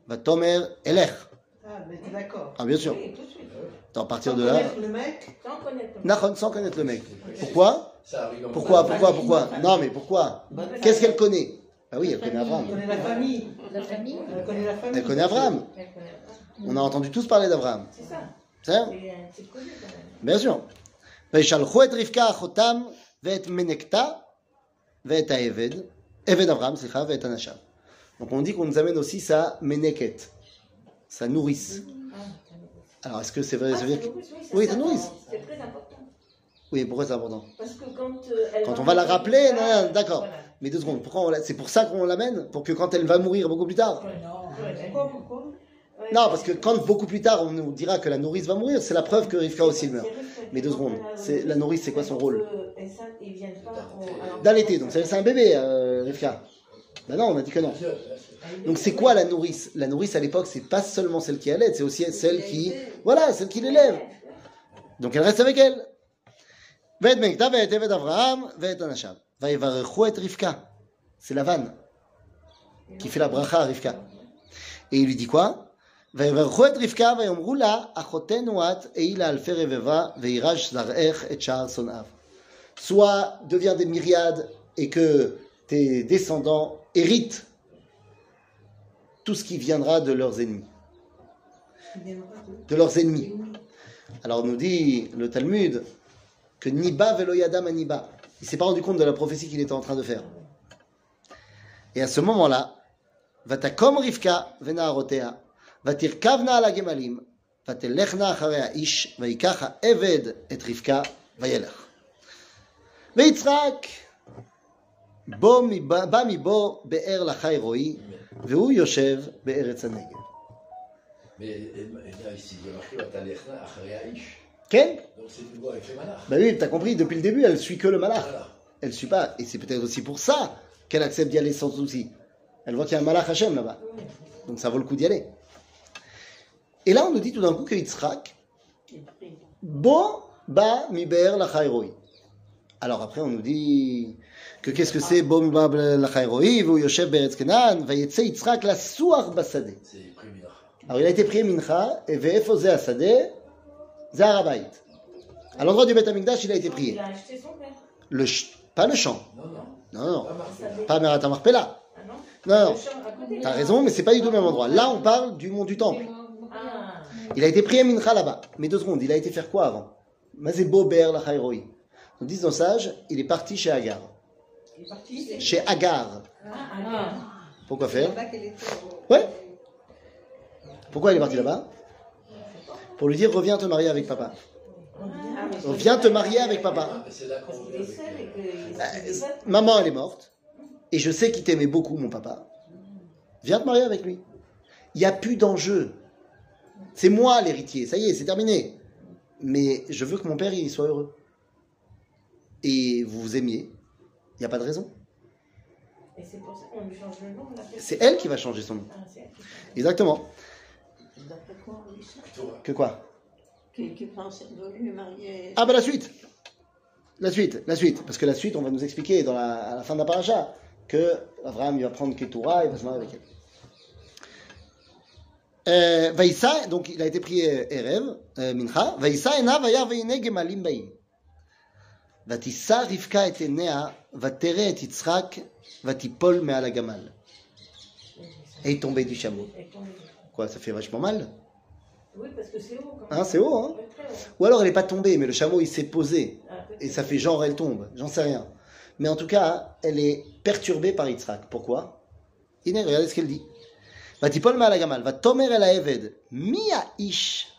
ותאמר, אלך. Ah, mais t'es d'accord. Ah, bien sûr. Oui, tout de suite. À partir Sans de là, connaître le mec, Sans connaître. Nahon, sans connaître le mec. Pourquoi Ça arrive en Pourquoi, pourquoi, pourquoi Non, mais pourquoi Qu'est-ce qu'elle connaît Ah oui, elle connaît elle Abraham. connaît la famille. La famille Elle connaît la famille. Elle connaît Abraham. Elle connaît pas. On a entendu tous parler d'Abraham. C'est ça. C'est ça C'est un petit connu quand même. bien sûr. וישלחו את רבקה אחותם ואת מנקתה ואת העבד, עבד אברהם, סליחה, ואת אנשיו. Donc on dit qu'on nous amène aussi sa meneket, sa nourrice. Alors est-ce que c'est vrai Ah, ça veut dire c'est que- nourrice, oui, ça, Oui, ça, c'est nourrice. C'est très important. Oui, pourquoi c'est important Parce que quand euh, elle Quand on va la rappeler, non, non, d'accord. Voilà. Mais deux secondes, pourquoi on la- c'est pour ça qu'on l'amène Pour que quand elle va mourir beaucoup plus tard Ouais, Pourquoi, pourquoi ouais. Non, parce que quand beaucoup plus tard on nous dira que la nourrice va mourir, c'est la preuve que Rivka aussi meurt. Mais deux secondes, c'est la nourrice, c'est quoi son rôle? D'allaiter, donc c'est un bébé, euh, Rivka. Ben non, on a dit que non. Donc c'est quoi la nourrice? La nourrice à l'époque, c'est pas seulement celle qui allait, c'est aussi celle qui, voilà, celle qui l'élève. Donc elle reste avec elle. C'est la vanne qui fait la bracha à Rivka. Et il lui dit quoi? ויברכו את רבקה ויאמרו לה, אחותנו את, אי לה אלפי רבבה, וירש זרעך את שער שונאיו. Soit deviens des myriades et que tes descendants héritent tout ce qui viendra de leurs ennemis. De leurs ennemis. Alors nous dit le Talmud que Niba velo yadam Niba. Il s'est pas rendu compte de la prophétie qu'il était en train de faire. Et à ce moment-là, Vatakom Rivka venaharotea, vatirkavna ala gemalim, vatelechna acharei ish, ויקח העבד את רבקה וילך. ויצחק בו מבא- בא מבו באר לחי רועי, והוא יושב בארץ הנגב. Mais et- et là, ici, il y a marqué Vatalechna Acharei Aish. כן? Donc c'est une voix avec les malach. Bah oui, t'as compris, depuis le début, elle suit que le malach. Voilà. Elle suit pas. Et c'est peut-être aussi pour ça qu'elle accepte d'y aller sans souci. Elle voit qu'il y a un malach Hachem là-bas. Donc ça vaut le coup d'y aller. Et là, on nous dit tout d'un coup que Yitzhak, Bo ba miber la chayroi. Alors après, on nous dit que qu'est-ce que c'est Bo mi ba la chayroi, vu yoshev beretz kenan, vayetze Yitzhak la suach basade. Alors il a été prié mincha, et ve'efo ze asade, ze harabait. À l'endroit du Beth Amikdash, il a été Il prié. a acheté son père. Le ch- pas le champ. Non, non. Non, non. Pas marqué. Pas Merat Marpella. Ah non Non. T'as raison, mais c'est pas du tout le même endroit. Là, on parle du mont du Temple. Il a été prié mincha là-bas. Mais deux secondes, il a été faire quoi avant Mazebo Ber la. Nous disent nos sages, il est parti chez Agar. Il est parti. Chez Agar. Ah. Pourquoi C'est faire au- Ouais. Pourquoi il est parti là-bas Pour lui dire reviens te marier avec papa. Viens te marier avec papa. Seul. Maman, elle est morte. Et je sais qu'il t'aimait beaucoup, mon papa. Viens te marier avec lui. Il n'y a plus d'enjeu. C'est moi l'héritier. Ça y est, c'est terminé. Mais je veux que mon père il soit heureux. Et vous vous aimiez. Il n'y a pas de raison. Et c'est pour ça qu'on lui change le nom. là. C'est elle qui va changer son nom. Ah. Exactement. Que quoi? Qui, qui pense de lui marier. Ah bah la suite. La suite, la suite. Parce que la suite, on va nous expliquer dans la, à la fin de la paracha que Abraham il va prendre Ketura et va se marier avec elle. Euh, Vaïssa, donc il a été prié Erev, euh, Mincha. Vaïssa ena vayar veine gemalim baim. ותישא רבקה את עיניה, ותראה את יצחק, ותיפול מעל הגמל. Et est tombée du chameau. Elle est tombée. Quoi, ça fait vachement mal Oui, parce que c'est haut. quand Hein, même. c'est haut, hein Ouais, très haut. Ou alors elle n'est pas tombée, mais le chameau il s'est posé. Ah, peut-être. Et ça fait genre elle tombe, j'en sais rien. Mais en tout cas, elle est perturbée par Yitzhak. Pourquoi Iné, regardez ce qu'elle dit. ותיפול מעל הגמל, ותאמר אל העבד, מי האיש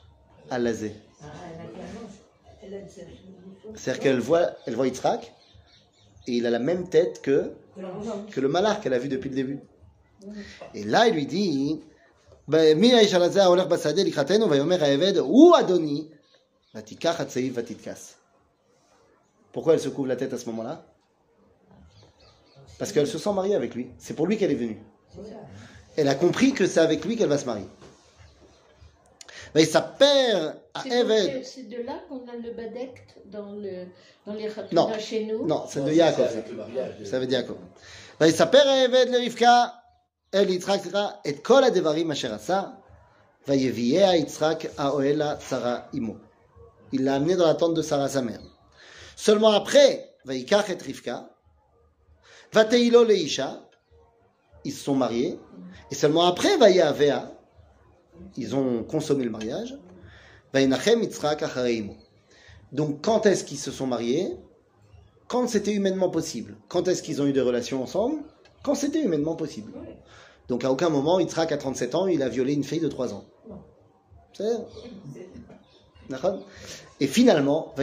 הלזה? Ah, elle a bien mangé. Elle a dit C'est-à-dire qu'elle voit, elle voit Yitzhak, et il a la même tête que, que le malach qu'elle a vu depuis le début. Et là, il lui dit, מי האיש הלזה ההולך בשדה לקראתנו, ויאמר העבד, הוא אדוני, ותיקח הצעיף ותתכס. Pourquoi elle se couvre la tête à ce moment-là Parce qu'elle se sent mariée avec lui. C'est pour lui qu'elle est venue. elle a compris que c'est avec lui qu'elle va se marier. Mais sa père à Eved. C'est de là qu'on a le Badek dans, le, dans les non. chez nous. Non, c'est de Yaakov. Ça veut dire Yaakov. Mais sa père à Eved le Rivka, elle Yitzhakra et kol adevarim asher asa, vayeviea Yitzhak à Oela Sarah imo. Il l'a amené dans la tente de Sarah sa mère. Seulement après, vayikach et Rivka, vateilo leisha, ils se sont mariés. Et seulement après, Vayavea, ils ont consommé le mariage. Donc, quand est-ce qu'ils se sont mariés? Quand c'était humainement possible. Quand est-ce qu'ils ont eu des relations ensemble? Quand c'était humainement possible. Donc, à aucun moment, Yitzhak, à 37 ans, il a violé une fille de 3 ans. Et finalement,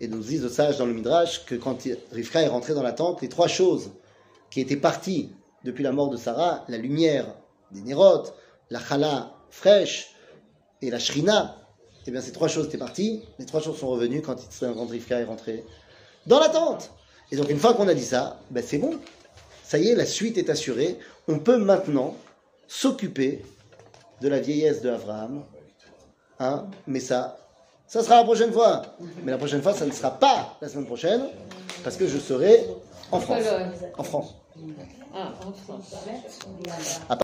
et nous disent le sage dans le Midrash que quand Rivka est rentrée dans la tente, les trois choses qui étaient parties depuis la mort de Sarah, la lumière des Nérotes, la chala fraîche et la shrina, eh bien ces trois choses étaient parties, les trois choses sont revenues quand, quand Rivka est rentrée dans la tente. Et donc une fois qu'on a dit ça, ben c'est bon. Ça y est, la suite est assurée. On peut maintenant s'occuper de la vieillesse de Abraham. Hein Mais ça, ça sera la prochaine fois. Mais la prochaine fois, ça ne sera pas la semaine prochaine, parce que je serai en France. Pologne. En France. Ah, en France.